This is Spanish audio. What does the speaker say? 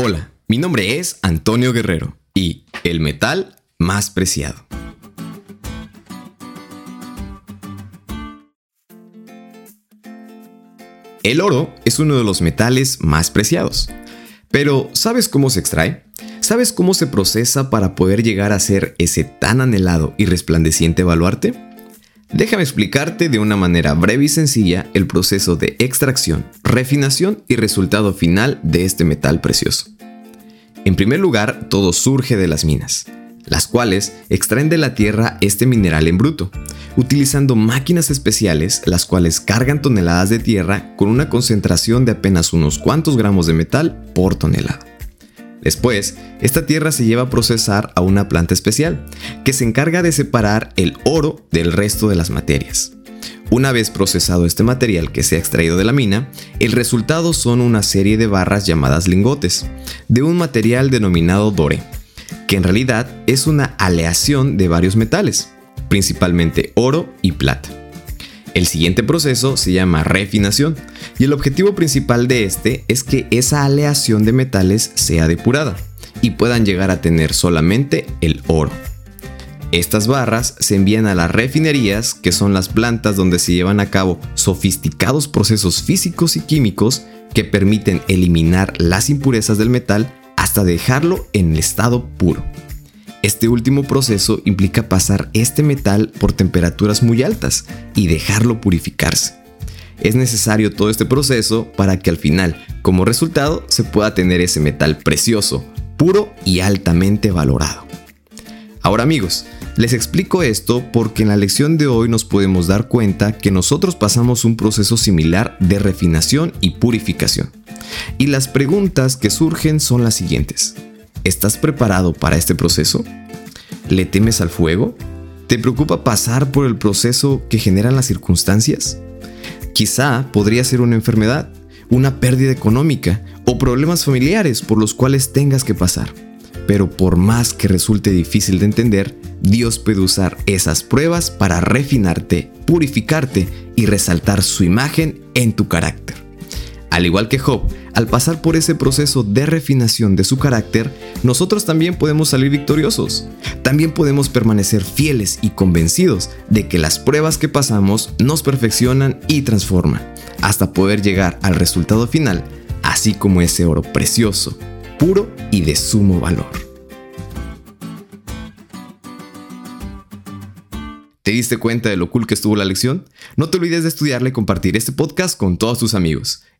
Hola, mi nombre es Antonio Guerrero y el metal más preciado. El oro es uno de los metales más preciados. Pero ¿sabes cómo se extrae? ¿Sabes cómo se procesa para poder llegar a ser ese tan anhelado y resplandeciente baluarte? Déjame explicarte de una manera breve y sencilla el proceso de extracción, refinación y resultado final de este metal precioso. En primer lugar, todo surge de las minas, las cuales extraen de la tierra este mineral en bruto, utilizando máquinas especiales las cuales cargan toneladas de tierra con una concentración de apenas unos cuantos gramos de metal por tonelada. Después, esta tierra se lleva a procesar a una planta especial, que se encarga de separar el oro del resto de las materias. Una vez procesado este material que se ha extraído de la mina, el resultado son una serie de barras llamadas lingotes, de un material denominado dore, que en realidad es una aleación de varios metales, principalmente oro y plata. El siguiente proceso se llama refinación y el objetivo principal de este es que esa aleación de metales sea depurada y puedan llegar a tener solamente el oro. Estas barras se envían a las refinerías, que son las plantas donde se llevan a cabo sofisticados procesos físicos y químicos que permiten eliminar las impurezas del metal hasta dejarlo en estado puro. Este último proceso implica pasar este metal por temperaturas muy altas y dejarlo purificarse. Es necesario todo este proceso para que al final, como resultado, se pueda tener ese metal precioso, puro y altamente valorado. Ahora amigos, les explico esto porque en la lección de hoy nos podemos dar cuenta que nosotros pasamos un proceso similar de refinación y purificación. Y las preguntas que surgen son las siguientes. ¿Estás preparado para este proceso? ¿Le temes al fuego? ¿Te preocupa pasar por el proceso que generan las circunstancias? Quizá podría ser una enfermedad, una pérdida económica o problemas familiares por los cuales tengas que pasar. Pero por más que resulte difícil de entender, Dios puede usar esas pruebas para refinarte, purificarte y resaltar su imagen en tu carácter. Al igual que Job, al pasar por ese proceso de refinación de su carácter, nosotros también podemos salir victoriosos. También podemos permanecer fieles y convencidos de que las pruebas que pasamos nos perfeccionan y transforman, hasta poder llegar al resultado final, así como ese oro precioso, puro y de sumo valor. ¿Te diste cuenta de lo cool que estuvo la lección? No te olvides de estudiarla y compartir este podcast con todos tus amigos.